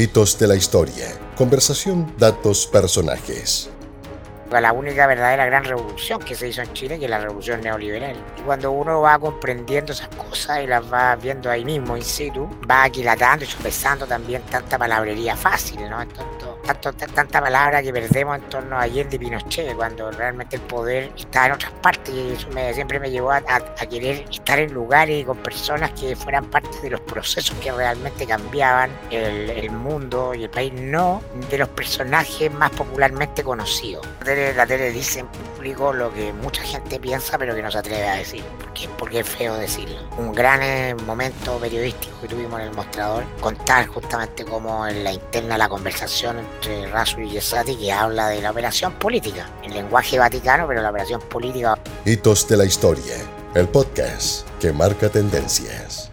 Hitos de la historia. Conversación, datos, personajes la única verdadera gran revolución que se hizo en Chile, que es la revolución neoliberal. Y cuando uno va comprendiendo esas cosas y las va viendo ahí mismo, in situ, va aquilatando y sopesando también tanta palabrería fácil, ¿no? tanto, tanta palabra que perdemos en torno a Allende y Pinochet, cuando realmente el poder está en otras partes y eso siempre me llevó a, querer estar en lugares y con personas que fueran parte de los procesos que realmente cambiaban el, mundo y el país, no de los personajes más popularmente conocidos. La tele, dice en público lo que mucha gente piensa pero que no se atreve a decir, porque, porque es feo decirlo. Un gran eh, momento periodístico que tuvimos en el mostrador, contar justamente cómo en la interna la conversación entre Rasu y Yesati que habla de la operación política, el lenguaje vaticano, pero la operación política. Hitos de la historia, el podcast que marca tendencias.